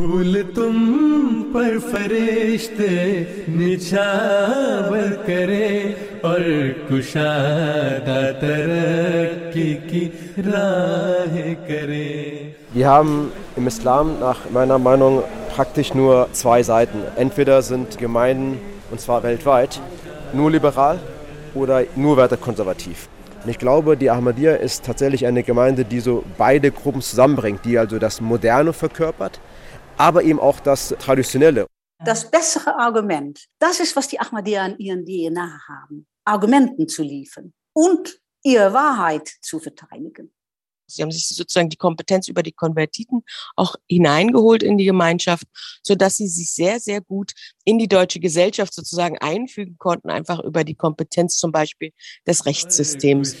फूल तुम पर फरिश्ते निछावर करे और कुशादा तरक्की की राह करे Wir haben im Islam nach meiner Meinung praktisch nur zwei Seiten. Entweder sind Gemeinden, und zwar weltweit, nur liberal oder nur weiter konservativ. Und ich glaube, die Ahmadiyya ist tatsächlich eine Gemeinde, die so beide Gruppen zusammenbringt, die also das Moderne verkörpert, aber eben auch das Traditionelle. Das bessere Argument, das ist, was die Ahmadiyya in ihren DNA haben. Argumenten zu liefern und ihre Wahrheit zu verteidigen. Sie haben sich sozusagen die Kompetenz über die Konvertiten auch hineingeholt in die Gemeinschaft, so dass sie sich sehr, sehr gut in die deutsche Gesellschaft sozusagen einfügen konnten, einfach über die Kompetenz zum Beispiel des Rechtssystems.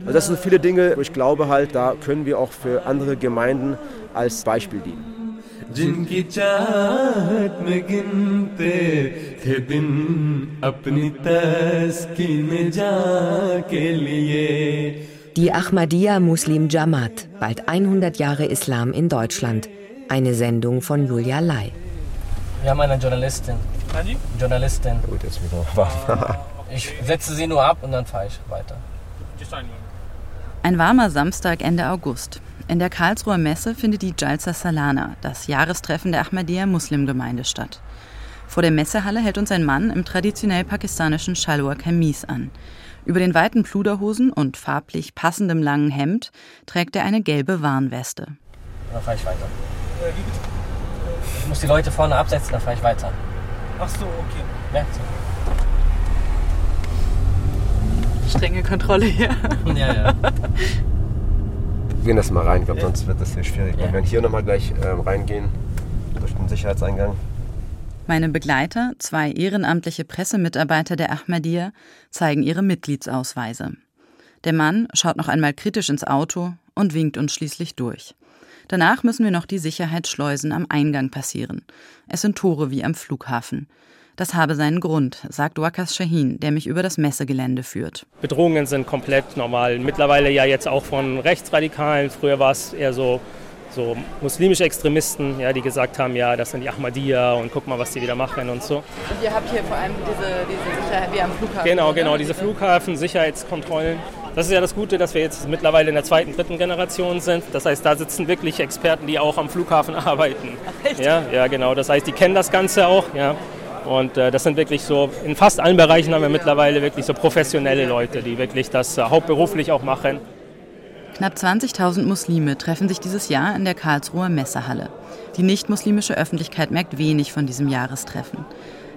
Also das sind viele Dinge, wo ich glaube halt, da können wir auch für andere Gemeinden als Beispiel dienen. जिनकी चाहत में गिनते थे दिन अपनी तस्कीन जा के लिए Die Ahmadiyya Muslim Jamaat, bald 100 Jahre Islam in Deutschland. Eine Sendung von Julia Lai. Wir haben eine Journalistin. Journalistin. Gut, jetzt wieder Ich setze sie nur ab und dann fahre ich weiter. Ein warmer Samstag Ende August. In der Karlsruher Messe findet die Jalsa Salana, das Jahrestreffen der Ahmadiyya Muslimgemeinde, statt. Vor der Messehalle hält uns ein Mann im traditionell pakistanischen Shalwar Kamis an. Über den weiten Pluderhosen und farblich passendem langen Hemd trägt er eine gelbe Warnweste. Dann fahre ich weiter. Ich muss die Leute vorne absetzen, dann fahre ich weiter. Ach so, okay. Ja, so. Strenge Kontrolle hier. ja, ja. Wir gehen das mal rein, ich glaube, sonst wird das sehr schwierig. Wir werden hier nochmal gleich ähm, reingehen, durch den Sicherheitseingang. Meine Begleiter, zwei ehrenamtliche Pressemitarbeiter der Ahmadiyya, zeigen ihre Mitgliedsausweise. Der Mann schaut noch einmal kritisch ins Auto und winkt uns schließlich durch. Danach müssen wir noch die Sicherheitsschleusen am Eingang passieren. Es sind Tore wie am Flughafen. Das habe seinen Grund, sagt Wakas Shahin, der mich über das Messegelände führt. Bedrohungen sind komplett normal. Mittlerweile ja jetzt auch von Rechtsradikalen. Früher war es eher so, so muslimische Extremisten, ja, die gesagt haben, ja, das sind die Ahmadiyya und guck mal, was die wieder machen und so. Und ihr habt hier vor allem diese, diese Sicherheit wie am Flughafen. Genau, genau, diese Flughafen, Sicherheitskontrollen. Das ist ja das Gute, dass wir jetzt mittlerweile in der zweiten, dritten Generation sind. Das heißt, da sitzen wirklich Experten, die auch am Flughafen arbeiten. Ach, echt? Ja, ja, genau. Das heißt, die kennen das Ganze auch. Ja. Und äh, das sind wirklich so, in fast allen Bereichen haben wir mittlerweile wirklich so professionelle Leute, die wirklich das äh, hauptberuflich auch machen. Knapp 20.000 Muslime treffen sich dieses Jahr in der Karlsruher Messehalle. Die nicht-muslimische Öffentlichkeit merkt wenig von diesem Jahrestreffen.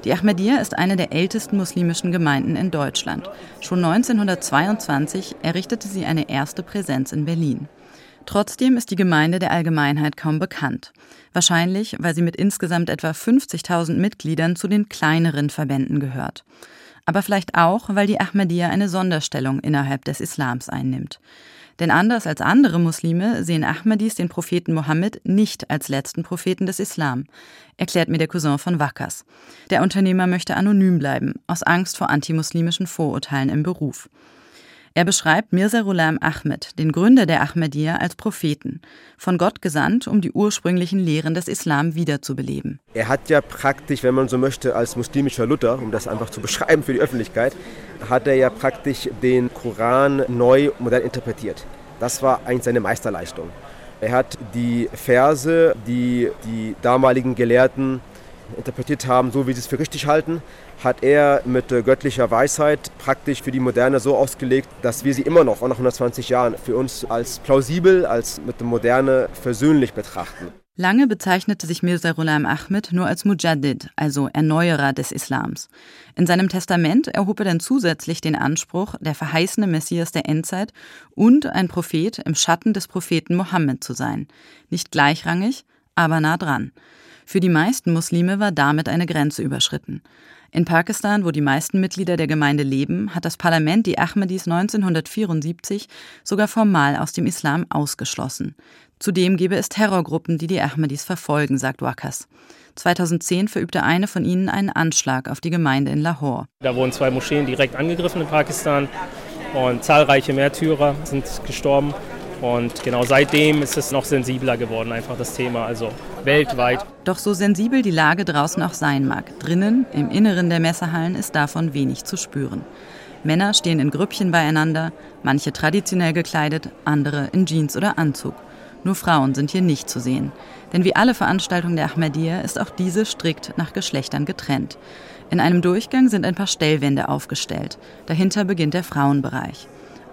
Die Ahmadiyya ist eine der ältesten muslimischen Gemeinden in Deutschland. Schon 1922 errichtete sie eine erste Präsenz in Berlin. Trotzdem ist die Gemeinde der Allgemeinheit kaum bekannt. Wahrscheinlich, weil sie mit insgesamt etwa 50.000 Mitgliedern zu den kleineren Verbänden gehört. Aber vielleicht auch, weil die Ahmadiyya eine Sonderstellung innerhalb des Islams einnimmt. Denn anders als andere Muslime sehen Ahmadis den Propheten Mohammed nicht als letzten Propheten des Islam, erklärt mir der Cousin von Wackers. Der Unternehmer möchte anonym bleiben, aus Angst vor antimuslimischen Vorurteilen im Beruf. Er beschreibt Mirza Ghulam Ahmed, den Gründer der Ahmadiyya, als Propheten, von Gott gesandt, um die ursprünglichen Lehren des Islam wiederzubeleben. Er hat ja praktisch, wenn man so möchte, als muslimischer Luther, um das einfach zu beschreiben für die Öffentlichkeit, hat er ja praktisch den Koran neu, modern interpretiert. Das war eigentlich seine Meisterleistung. Er hat die Verse, die die damaligen Gelehrten interpretiert haben, so wie sie es für richtig halten, hat er mit äh, göttlicher Weisheit praktisch für die Moderne so ausgelegt, dass wir sie immer noch, auch nach 120 Jahren, für uns als plausibel, als mit der Moderne versöhnlich betrachten. Lange bezeichnete sich Mirza Ghulam Ahmed nur als Mujaddid, also Erneuerer des Islams. In seinem Testament erhob er dann zusätzlich den Anspruch, der verheißene Messias der Endzeit und ein Prophet im Schatten des Propheten Mohammed zu sein. Nicht gleichrangig, aber nah dran. Für die meisten Muslime war damit eine Grenze überschritten. In Pakistan, wo die meisten Mitglieder der Gemeinde leben, hat das Parlament die Ahmadis 1974 sogar formal aus dem Islam ausgeschlossen. Zudem gebe es Terrorgruppen, die die Ahmadis verfolgen, sagt Wakas. 2010 verübte eine von ihnen einen Anschlag auf die Gemeinde in Lahore. Da wurden zwei Moscheen direkt angegriffen in Pakistan und zahlreiche Märtyrer sind gestorben. Und genau seitdem ist es noch sensibler geworden, einfach das Thema, also weltweit. Doch so sensibel die Lage draußen auch sein mag, drinnen, im Inneren der Messehallen, ist davon wenig zu spüren. Männer stehen in Grüppchen beieinander, manche traditionell gekleidet, andere in Jeans oder Anzug. Nur Frauen sind hier nicht zu sehen. Denn wie alle Veranstaltungen der Ahmadiyya ist auch diese strikt nach Geschlechtern getrennt. In einem Durchgang sind ein paar Stellwände aufgestellt. Dahinter beginnt der Frauenbereich.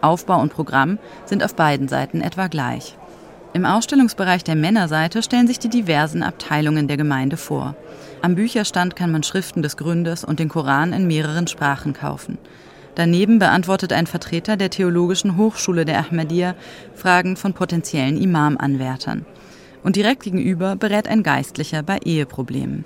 Aufbau und Programm sind auf beiden Seiten etwa gleich. Im Ausstellungsbereich der Männerseite stellen sich die diversen Abteilungen der Gemeinde vor. Am Bücherstand kann man Schriften des Gründers und den Koran in mehreren Sprachen kaufen. Daneben beantwortet ein Vertreter der Theologischen Hochschule der Ahmadiyya Fragen von potenziellen Imamanwärtern. Und direkt gegenüber berät ein Geistlicher bei Eheproblemen.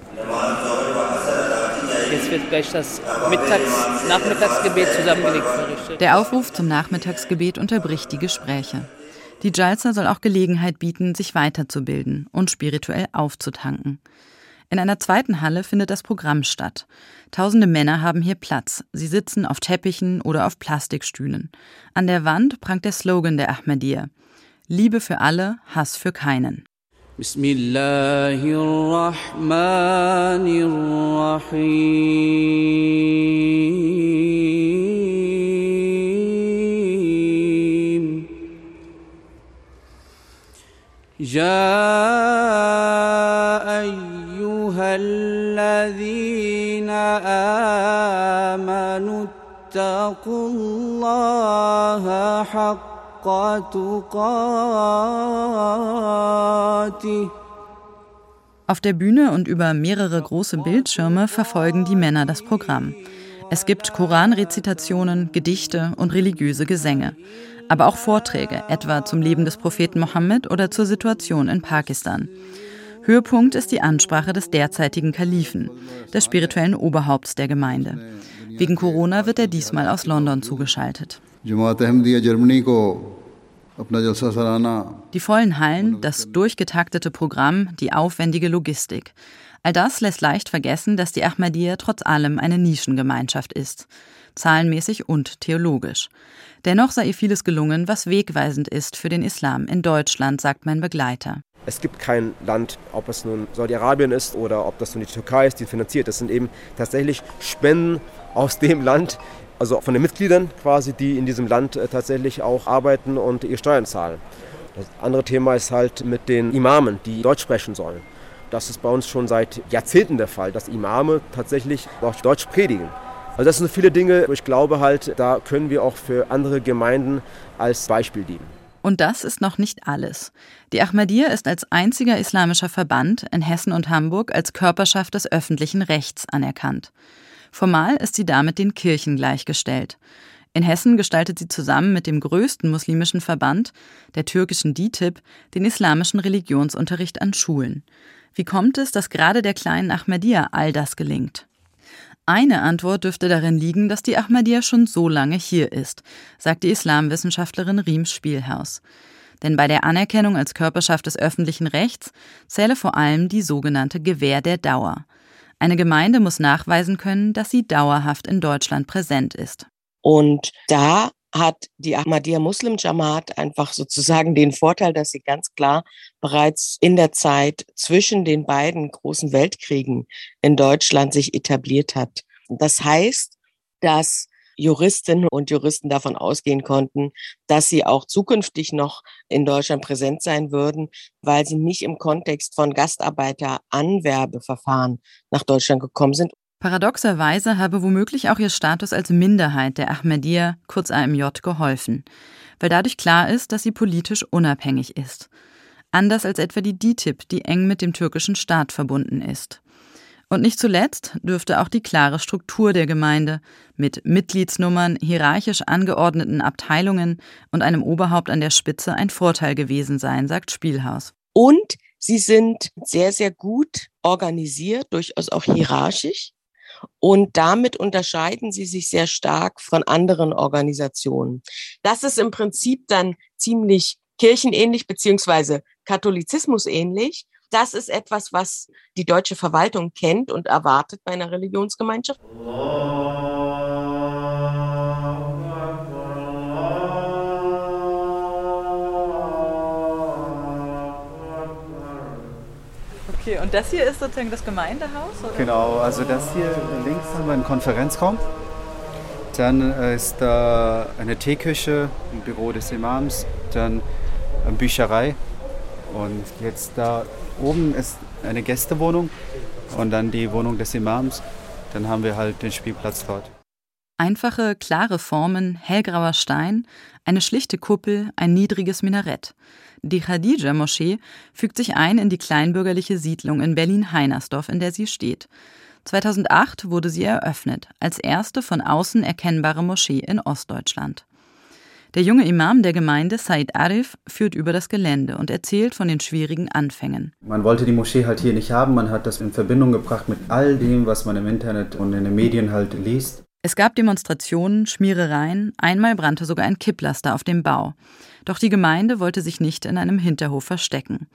Jetzt wird gleich das Mittags-, Nachmittagsgebet zusammengelegt. Der Aufruf zum Nachmittagsgebet unterbricht die Gespräche. Die Jalsa soll auch Gelegenheit bieten, sich weiterzubilden und spirituell aufzutanken. In einer zweiten Halle findet das Programm statt. Tausende Männer haben hier Platz. Sie sitzen auf Teppichen oder auf Plastikstühlen. An der Wand prangt der Slogan der Ahmadiyya. Liebe für alle, Hass für keinen. بسم الله الرحمن الرحيم. جاء أيها الذين آمنوا اتقوا الله حق Auf der Bühne und über mehrere große Bildschirme verfolgen die Männer das Programm. Es gibt Koranrezitationen, Gedichte und religiöse Gesänge, aber auch Vorträge, etwa zum Leben des Propheten Mohammed oder zur Situation in Pakistan. Höhepunkt ist die Ansprache des derzeitigen Kalifen, des spirituellen Oberhaupts der Gemeinde. Wegen Corona wird er diesmal aus London zugeschaltet. Die vollen Hallen, das durchgetaktete Programm, die aufwendige Logistik. All das lässt leicht vergessen, dass die Ahmadiyya trotz allem eine Nischengemeinschaft ist, zahlenmäßig und theologisch. Dennoch sei ihr vieles gelungen, was wegweisend ist für den Islam in Deutschland, sagt mein Begleiter. Es gibt kein Land, ob es nun Saudi-Arabien ist oder ob das nun die Türkei ist, die finanziert. Das sind eben tatsächlich Spenden aus dem Land, also von den Mitgliedern quasi, die in diesem Land äh, tatsächlich auch arbeiten und ihre Steuern zahlen. Das andere Thema ist halt mit den Imamen, die Deutsch sprechen sollen. Das ist bei uns schon seit Jahrzehnten der Fall, dass Imame tatsächlich auch Deutsch predigen. Also das sind viele Dinge, wo ich glaube halt, da können wir auch für andere Gemeinden als Beispiel dienen. Und das ist noch nicht alles. Die Ahmadiyya ist als einziger islamischer Verband in Hessen und Hamburg als Körperschaft des öffentlichen Rechts anerkannt. Formal ist sie damit den Kirchen gleichgestellt. In Hessen gestaltet sie zusammen mit dem größten muslimischen Verband, der türkischen DITIB, den islamischen Religionsunterricht an Schulen. Wie kommt es, dass gerade der kleinen Ahmadiyya all das gelingt? Eine Antwort dürfte darin liegen, dass die Ahmadiyya schon so lange hier ist, sagt die Islamwissenschaftlerin Riem Spielhaus. Denn bei der Anerkennung als Körperschaft des öffentlichen Rechts zähle vor allem die sogenannte Gewähr der Dauer. Eine Gemeinde muss nachweisen können, dass sie dauerhaft in Deutschland präsent ist. Und da hat die Ahmadiyya Muslim Jamaat einfach sozusagen den Vorteil, dass sie ganz klar bereits in der Zeit zwischen den beiden großen Weltkriegen in Deutschland sich etabliert hat. Das heißt, dass Juristinnen und Juristen davon ausgehen konnten, dass sie auch zukünftig noch in Deutschland präsent sein würden, weil sie nicht im Kontext von Gastarbeiteranwerbeverfahren nach Deutschland gekommen sind. Paradoxerweise habe womöglich auch ihr Status als Minderheit der Ahmadiyya, kurz AMJ, geholfen, weil dadurch klar ist, dass sie politisch unabhängig ist. Anders als etwa die DITIB, die eng mit dem türkischen Staat verbunden ist. Und nicht zuletzt dürfte auch die klare Struktur der Gemeinde mit Mitgliedsnummern, hierarchisch angeordneten Abteilungen und einem Oberhaupt an der Spitze ein Vorteil gewesen sein, sagt Spielhaus. Und sie sind sehr, sehr gut organisiert, durchaus auch hierarchisch. Und damit unterscheiden sie sich sehr stark von anderen Organisationen. Das ist im Prinzip dann ziemlich kirchenähnlich beziehungsweise Katholizismus ähnlich das ist etwas, was die deutsche Verwaltung kennt und erwartet bei einer Religionsgemeinschaft. Okay, und das hier ist sozusagen das Gemeindehaus? Oder? Genau, also das hier links haben wir einen Konferenzraum. Dann äh, ist da eine Teeküche, ein Büro des Imams, dann eine Bücherei, und jetzt da oben ist eine Gästewohnung und dann die Wohnung des Imams. Dann haben wir halt den Spielplatz dort. Einfache, klare Formen, hellgrauer Stein, eine schlichte Kuppel, ein niedriges Minarett. Die Khadija-Moschee fügt sich ein in die kleinbürgerliche Siedlung in Berlin-Heinersdorf, in der sie steht. 2008 wurde sie eröffnet, als erste von außen erkennbare Moschee in Ostdeutschland. Der junge Imam der Gemeinde, Said Arif, führt über das Gelände und erzählt von den schwierigen Anfängen. Man wollte die Moschee halt hier nicht haben, man hat das in Verbindung gebracht mit all dem, was man im Internet und in den Medien halt liest. Es gab Demonstrationen, Schmierereien, einmal brannte sogar ein Kipplaster auf dem Bau. Doch die Gemeinde wollte sich nicht in einem Hinterhof verstecken.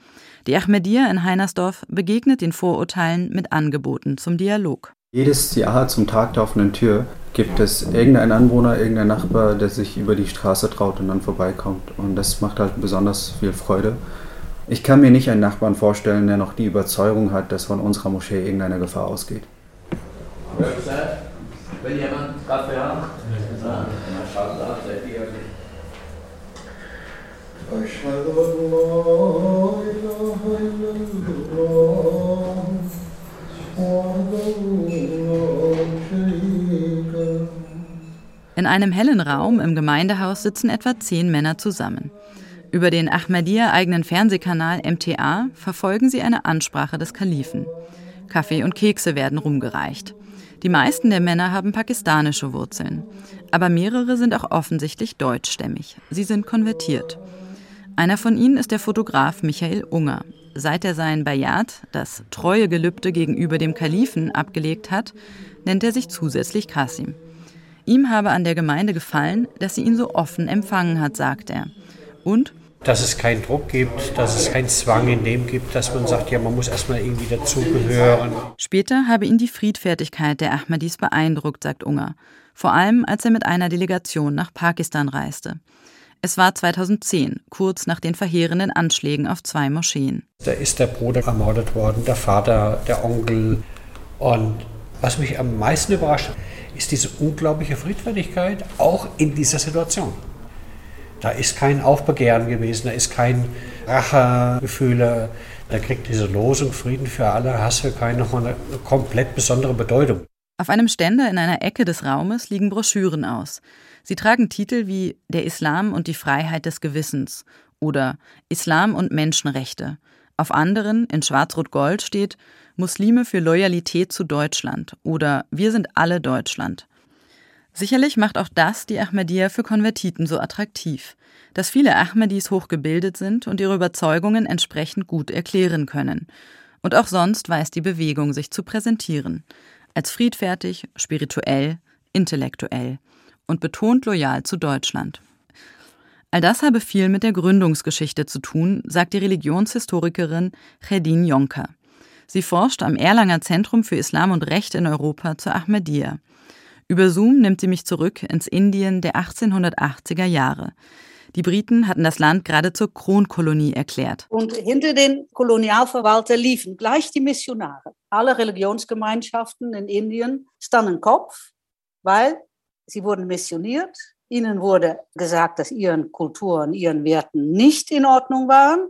Die Ahmadiyya in Heinersdorf begegnet den Vorurteilen mit Angeboten zum Dialog. Jedes Jahr zum Tag der offenen Tür gibt es irgendeinen Anwohner, irgendeinen Nachbar, der sich über die Straße traut und dann vorbeikommt. Und das macht halt besonders viel Freude. Ich kann mir nicht einen Nachbarn vorstellen, der noch die Überzeugung hat, dass von unserer Moschee irgendeine Gefahr ausgeht. Wenn jemand Kaffee haben? Ja. Mashallah, seid ihr nicht. In einem hellen Raum im Gemeindehaus sitzen etwa zehn Männer zusammen. Über den Ahmadiyya-eigenen Fernsehkanal MTA verfolgen sie eine Ansprache des Kalifen. Kaffee und Kekse werden rumgereicht. Die meisten der Männer haben pakistanische Wurzeln. Aber mehrere sind auch offensichtlich deutschstämmig. Sie sind konvertiert. Einer von ihnen ist der Fotograf Michael Unger. Seit er sein Bayat, das treue Gelübde gegenüber dem Kalifen, abgelegt hat, nennt er sich zusätzlich Kasim. Ihm habe an der Gemeinde gefallen, dass sie ihn so offen empfangen hat, sagt er. Und dass es keinen Druck gibt, dass es keinen Zwang in dem gibt, dass man sagt, ja, man muss erstmal irgendwie dazugehören. Später habe ihn die Friedfertigkeit der Ahmadis beeindruckt, sagt Unger. Vor allem, als er mit einer Delegation nach Pakistan reiste. Es war 2010, kurz nach den verheerenden Anschlägen auf zwei Moscheen. Da ist der Bruder ermordet worden, der Vater, der Onkel. Und was mich am meisten überrascht, ist diese unglaubliche Friedfertigkeit, auch in dieser Situation. Da ist kein Aufbegehren gewesen, da ist kein Rachegefühle. Da kriegt diese Losung Frieden für alle, Hass für keinen nochmal eine komplett besondere Bedeutung. Auf einem Ständer in einer Ecke des Raumes liegen Broschüren aus. Sie tragen Titel wie Der Islam und die Freiheit des Gewissens oder Islam und Menschenrechte. Auf anderen, in Schwarz-Rot-Gold, steht Muslime für Loyalität zu Deutschland oder Wir sind alle Deutschland. Sicherlich macht auch das die Ahmadiyya für Konvertiten so attraktiv, dass viele Ahmadis hochgebildet sind und ihre Überzeugungen entsprechend gut erklären können. Und auch sonst weiß die Bewegung sich zu präsentieren. Als friedfertig, spirituell, intellektuell und betont loyal zu Deutschland. All das habe viel mit der Gründungsgeschichte zu tun, sagt die Religionshistorikerin Chedin Jonker. Sie forscht am Erlanger Zentrum für Islam und Recht in Europa zur Ahmadiyya. Über Zoom nimmt sie mich zurück ins Indien der 1880er Jahre. Die Briten hatten das Land gerade zur Kronkolonie erklärt. Und hinter den Kolonialverwalter liefen gleich die Missionare. Alle Religionsgemeinschaften in Indien standen Kopf, weil Sie wurden missioniert. Ihnen wurde gesagt, dass ihren Kulturen, ihren Werten nicht in Ordnung waren.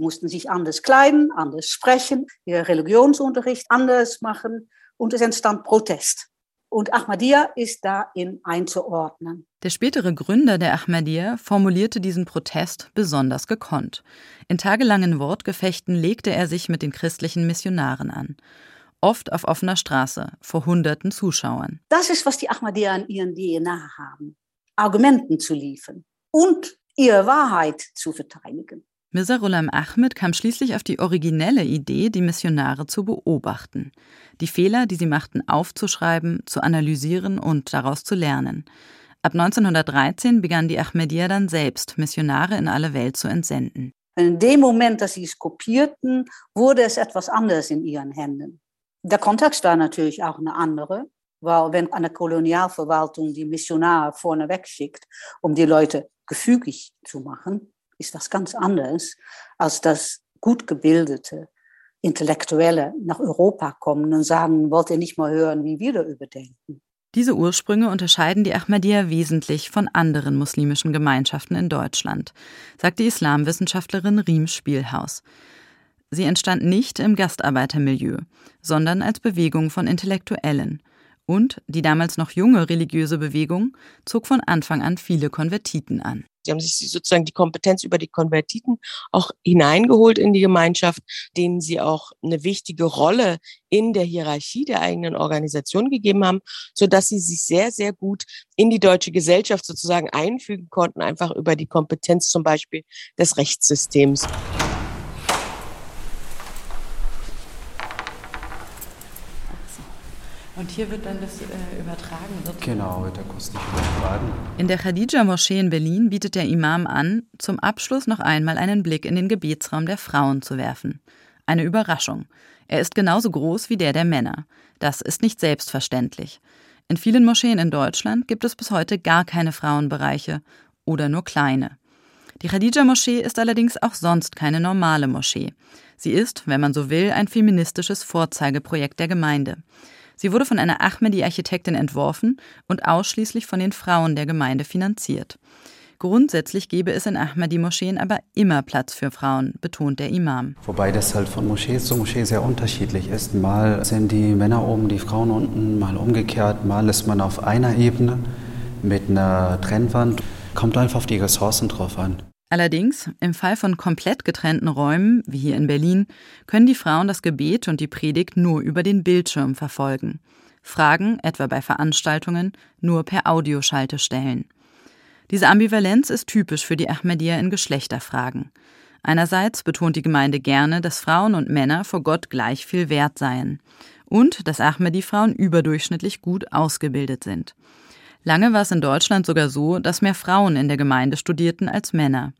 Mussten sich anders kleiden, anders sprechen, ihr Religionsunterricht anders machen und es entstand Protest. Und Ahmadiyya ist darin einzuordnen. Der spätere Gründer der Ahmadiyya formulierte diesen Protest besonders gekonnt. In tagelangen Wortgefechten legte er sich mit den christlichen Missionaren an oft auf offener Straße, vor hunderten Zuschauern. Das ist, was die Ahmadiyya in ihren DNA haben. Argumenten zu liefern und ihre Wahrheit zu verteidigen. Mirza Ahmed kam schließlich auf die originelle Idee, die Missionare zu beobachten, die Fehler, die sie machten, aufzuschreiben, zu analysieren und daraus zu lernen. Ab 1913 begann die Ahmadiyya dann selbst, Missionare in alle Welt zu entsenden. In dem Moment, dass sie es kopierten, wurde es etwas anderes in ihren Händen. Der Kontext war natürlich auch eine andere, weil wenn eine Kolonialverwaltung die Missionare vorneweg schickt, um die Leute gefügig zu machen, ist das ganz anders als das gut gebildete, Intellektuelle nach Europa kommen und sagen, wollt ihr nicht mal hören, wie wir darüber denken? Diese Ursprünge unterscheiden die Ahmadiyya wesentlich von anderen muslimischen Gemeinschaften in Deutschland, sagt die Islamwissenschaftlerin Riem Spielhaus. Sie entstand nicht im Gastarbeitermilieu, sondern als Bewegung von Intellektuellen. Und die damals noch junge religiöse Bewegung zog von Anfang an viele Konvertiten an. Sie haben sich sozusagen die Kompetenz über die Konvertiten auch hineingeholt in die Gemeinschaft, denen sie auch eine wichtige Rolle in der Hierarchie der eigenen Organisation gegeben haben, so dass sie sich sehr, sehr gut in die deutsche Gesellschaft sozusagen einfügen konnten, einfach über die Kompetenz zum Beispiel des Rechtssystems. Und hier wird dann das äh, übertragen. Sozusagen. Genau, wird akustisch übertragen. In der Khadija-Moschee in Berlin bietet der Imam an, zum Abschluss noch einmal einen Blick in den Gebetsraum der Frauen zu werfen. Eine Überraschung. Er ist genauso groß wie der der Männer. Das ist nicht selbstverständlich. In vielen Moscheen in Deutschland gibt es bis heute gar keine Frauenbereiche oder nur kleine. Die Khadija-Moschee ist allerdings auch sonst keine normale Moschee. Sie ist, wenn man so will, ein feministisches Vorzeigeprojekt der Gemeinde. Sie wurde von einer Ahmedi-Architektin entworfen und ausschließlich von den Frauen der Gemeinde finanziert. Grundsätzlich gebe es in Ahmadi-Moscheen aber immer Platz für Frauen, betont der Imam. Wobei das halt von Moschee zu Moschee sehr unterschiedlich ist. Mal sind die Männer oben, die Frauen unten, mal umgekehrt, mal ist man auf einer Ebene mit einer Trennwand. Kommt einfach auf die Ressourcen drauf an. Allerdings, im Fall von komplett getrennten Räumen, wie hier in Berlin, können die Frauen das Gebet und die Predigt nur über den Bildschirm verfolgen. Fragen, etwa bei Veranstaltungen, nur per Audioschalte stellen. Diese Ambivalenz ist typisch für die Ahmadiyya in Geschlechterfragen. Einerseits betont die Gemeinde gerne, dass Frauen und Männer vor Gott gleich viel wert seien und dass Ahmadi-Frauen überdurchschnittlich gut ausgebildet sind. Lange war es in Deutschland sogar so, dass mehr Frauen in der Gemeinde studierten als Männer.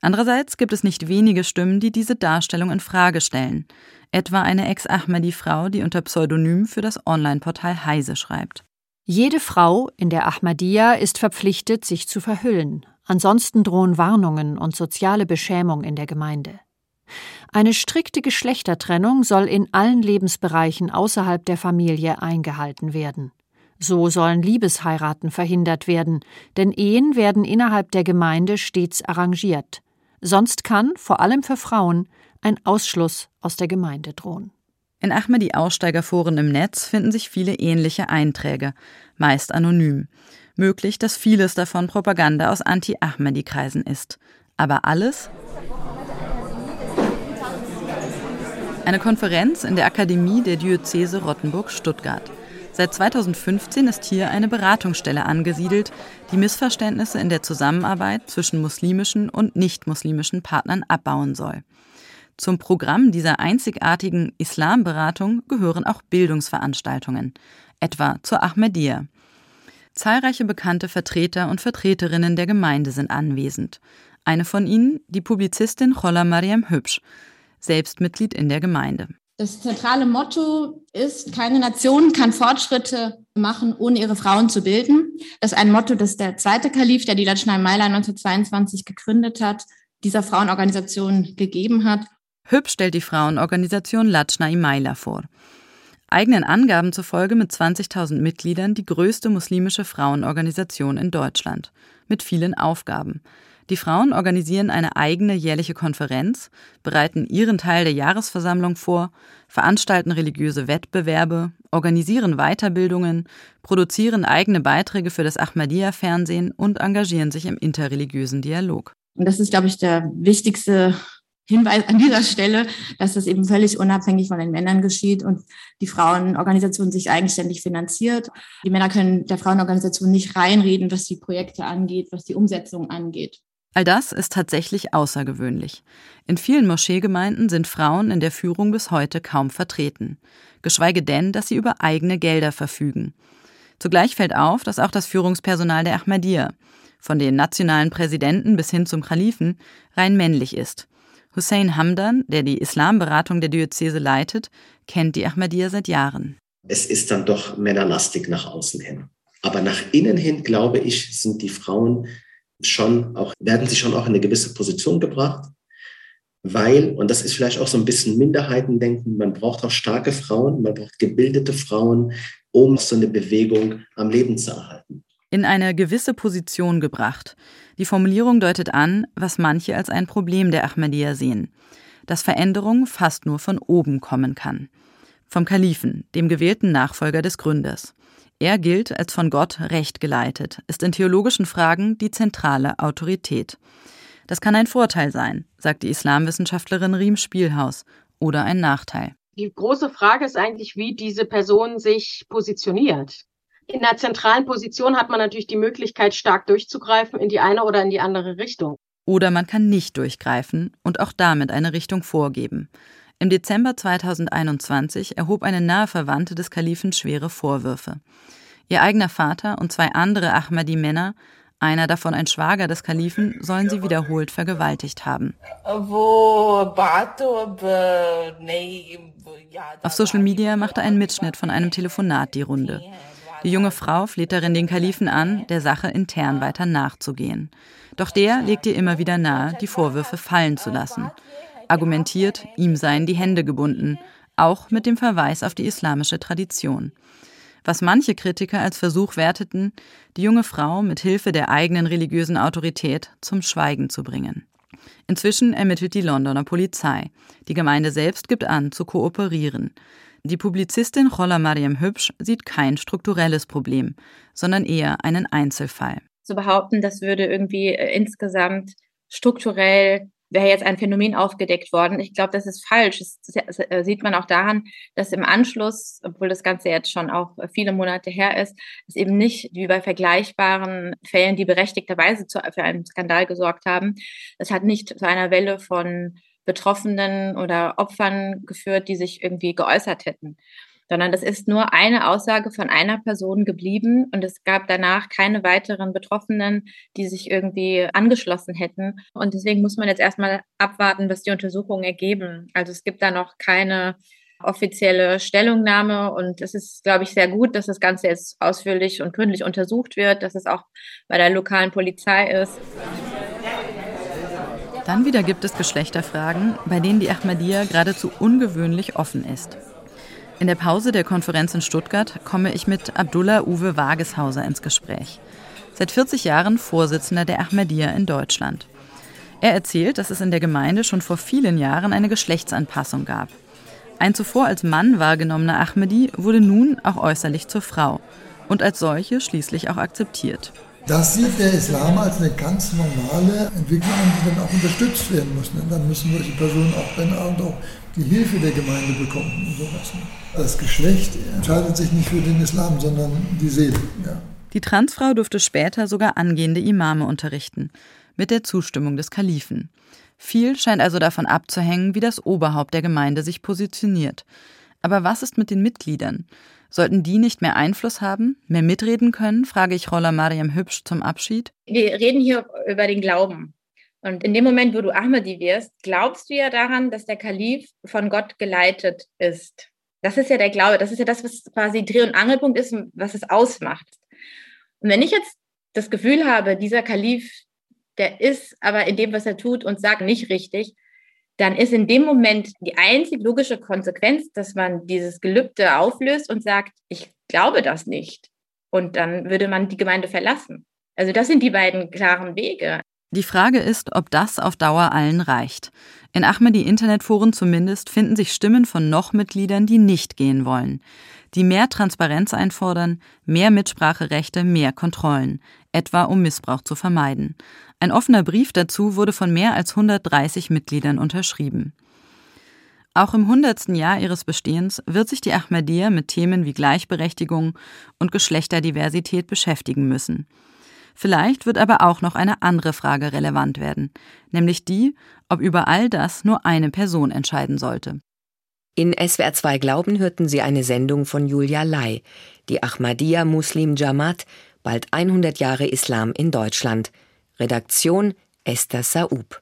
Andererseits gibt es nicht wenige Stimmen, die diese Darstellung in Frage stellen. Etwa eine Ex-Ahmadi-Frau, die unter Pseudonym für das Online-Portal Heise schreibt. Jede Frau in der Ahmadiyya ist verpflichtet, sich zu verhüllen. Ansonsten drohen Warnungen und soziale Beschämung in der Gemeinde. Eine strikte Geschlechtertrennung soll in allen Lebensbereichen außerhalb der Familie eingehalten werden. So sollen Liebesheiraten verhindert werden, denn Ehen werden innerhalb der Gemeinde stets arrangiert. Sonst kann, vor allem für Frauen, ein Ausschluss aus der Gemeinde drohen. In Ahmadi-Aussteigerforen im Netz finden sich viele ähnliche Einträge, meist anonym. Möglich, dass vieles davon Propaganda aus Anti-Ahmadi-Kreisen ist. Aber alles? Eine Konferenz in der Akademie der Diözese Rottenburg-Stuttgart. Seit 2015 ist hier eine Beratungsstelle angesiedelt, die Missverständnisse in der Zusammenarbeit zwischen muslimischen und nicht-muslimischen Partnern abbauen soll. Zum Programm dieser einzigartigen Islamberatung gehören auch Bildungsveranstaltungen, etwa zur Ahmadiyya. Zahlreiche bekannte Vertreter und Vertreterinnen der Gemeinde sind anwesend. Eine von ihnen, die Publizistin Cholla Mariam Hübsch, selbst Mitglied in der Gemeinde. Das zentrale Motto ist, keine Nation kann Fortschritte machen, ohne ihre Frauen zu bilden. Das ist ein Motto, das der zweite Kalif, der die Lajna Maila 1922 gegründet hat, dieser Frauenorganisation gegeben hat. Hüb stellt die Frauenorganisation Lajna Imaila vor. Eigenen Angaben zufolge mit 20.000 Mitgliedern die größte muslimische Frauenorganisation in Deutschland, mit vielen Aufgaben. Die Frauen organisieren eine eigene jährliche Konferenz, bereiten ihren Teil der Jahresversammlung vor, veranstalten religiöse Wettbewerbe, organisieren Weiterbildungen, produzieren eigene Beiträge für das Ahmadiyya-Fernsehen und engagieren sich im interreligiösen Dialog. Und das ist, glaube ich, der wichtigste Hinweis an dieser Stelle, dass das eben völlig unabhängig von den Männern geschieht und die Frauenorganisation sich eigenständig finanziert. Die Männer können der Frauenorganisation nicht reinreden, was die Projekte angeht, was die Umsetzung angeht. All das ist tatsächlich außergewöhnlich. In vielen Moscheegemeinden sind Frauen in der Führung bis heute kaum vertreten, geschweige denn, dass sie über eigene Gelder verfügen. Zugleich fällt auf, dass auch das Führungspersonal der Ahmadiyya, von den nationalen Präsidenten bis hin zum Khalifen, rein männlich ist. Hussein Hamdan, der die Islamberatung der Diözese leitet, kennt die Ahmadiyya seit Jahren. Es ist dann doch männerlastig nach außen hin. Aber nach innen hin, glaube ich, sind die Frauen schon auch, werden sie schon auch in eine gewisse Position gebracht. weil, und das ist vielleicht auch so ein bisschen Minderheitendenken, man braucht auch starke Frauen, man braucht gebildete Frauen, um so eine Bewegung am Leben zu erhalten. In eine gewisse Position gebracht. Die Formulierung deutet an, was manche als ein Problem der Ahmadiyya sehen, dass Veränderung fast nur von oben kommen kann. Vom Kalifen, dem gewählten Nachfolger des Gründers. Er gilt als von Gott recht geleitet, ist in theologischen Fragen die zentrale Autorität. Das kann ein Vorteil sein, sagt die Islamwissenschaftlerin Riem Spielhaus, oder ein Nachteil. Die große Frage ist eigentlich, wie diese Person sich positioniert. In einer zentralen Position hat man natürlich die Möglichkeit, stark durchzugreifen in die eine oder in die andere Richtung. Oder man kann nicht durchgreifen und auch damit eine Richtung vorgeben. Im Dezember 2021 erhob eine nahe Verwandte des Kalifen schwere Vorwürfe. Ihr eigener Vater und zwei andere Ahmadi-Männer, einer davon ein Schwager des Kalifen, sollen sie wiederholt vergewaltigt haben. Auf Social Media machte ein Mitschnitt von einem Telefonat die Runde. Die junge Frau fleht darin den Kalifen an, der Sache intern weiter nachzugehen. Doch der legt ihr immer wieder nahe, die Vorwürfe fallen zu lassen argumentiert, ihm seien die Hände gebunden, auch mit dem Verweis auf die islamische Tradition. Was manche Kritiker als Versuch werteten, die junge Frau mit Hilfe der eigenen religiösen Autorität zum Schweigen zu bringen. Inzwischen ermittelt die Londoner Polizei. Die Gemeinde selbst gibt an, zu kooperieren. Die Publizistin Chola Mariam Hübsch sieht kein strukturelles Problem, sondern eher einen Einzelfall. Zu behaupten, das würde irgendwie äh, insgesamt strukturell wäre jetzt ein Phänomen aufgedeckt worden. Ich glaube, das ist falsch. Das, äh, sieht man auch daran, dass im Anschluss, obwohl das Ganze jetzt schon auch viele Monate her ist, es eben nicht wie bei vergleichbaren Fällen, die berechtigterweise zu, für einen Skandal gesorgt haben, es hat nicht zu einer Welle von Betroffenen oder Opfern geführt, die sich irgendwie geäußert hätten sondern das ist nur eine Aussage von einer Person geblieben und es gab danach keine weiteren Betroffenen, die sich irgendwie angeschlossen hätten. Und deswegen muss man jetzt erstmal abwarten, was die Untersuchungen ergeben. Also es gibt da noch keine offizielle Stellungnahme und es ist, glaube ich, sehr gut, dass das Ganze jetzt ausführlich und gründlich untersucht wird, dass es auch bei der lokalen Polizei ist. Dann wieder gibt es Geschlechterfragen, bei denen die Ahmadiyya geradezu ungewöhnlich offen ist. In der Pause der Konferenz in Stuttgart komme ich mit Abdullah Uwe Wageshauser ins Gespräch. Seit 40 Jahren Vorsitzender der Ahmadiyya in Deutschland. Er erzählt, dass es in der Gemeinde schon vor vielen Jahren eine Geschlechtsanpassung gab. Ein zuvor als Mann wahrgenommener Ahmadi wurde nun auch äußerlich zur Frau und als solche schließlich auch akzeptiert. Das sieht der Islam als eine ganz normale Entwicklung die dann auch unterstützt werden muss. Ne? Dann müssen solche Personen auch dann auch die Hilfe der Gemeinde bekommen und sowas. Das Geschlecht entscheidet sich nicht für den Islam, sondern die Seele. Ja. Die Transfrau durfte später sogar angehende Imame unterrichten, mit der Zustimmung des Kalifen. Viel scheint also davon abzuhängen, wie das Oberhaupt der Gemeinde sich positioniert. Aber was ist mit den Mitgliedern? Sollten die nicht mehr Einfluss haben, mehr mitreden können, frage ich Roller Mariam Hübsch zum Abschied. Wir reden hier über den Glauben. Und in dem Moment, wo du Ahmadi wirst, glaubst du ja daran, dass der Kalif von Gott geleitet ist. Das ist ja der Glaube, das ist ja das, was quasi Dreh- und Angelpunkt ist und was es ausmacht. Und wenn ich jetzt das Gefühl habe, dieser Kalif, der ist aber in dem, was er tut und sagt, nicht richtig, dann ist in dem Moment die einzig logische Konsequenz, dass man dieses Gelübde auflöst und sagt, ich glaube das nicht. Und dann würde man die Gemeinde verlassen. Also das sind die beiden klaren Wege. Die Frage ist, ob das auf Dauer allen reicht. In Ahmadi-Internetforen zumindest finden sich Stimmen von Noch-Mitgliedern, die nicht gehen wollen, die mehr Transparenz einfordern, mehr Mitspracherechte, mehr Kontrollen, etwa um Missbrauch zu vermeiden. Ein offener Brief dazu wurde von mehr als 130 Mitgliedern unterschrieben. Auch im hundertsten Jahr ihres Bestehens wird sich die Ahmadiyya mit Themen wie Gleichberechtigung und Geschlechterdiversität beschäftigen müssen. Vielleicht wird aber auch noch eine andere Frage relevant werden, nämlich die, ob über all das nur eine Person entscheiden sollte. In SWR 2 Glauben hörten Sie eine Sendung von Julia Lai, die Ahmadiyya Muslim Jamaat, bald 100 Jahre Islam in Deutschland. Redaktion Esther Saub.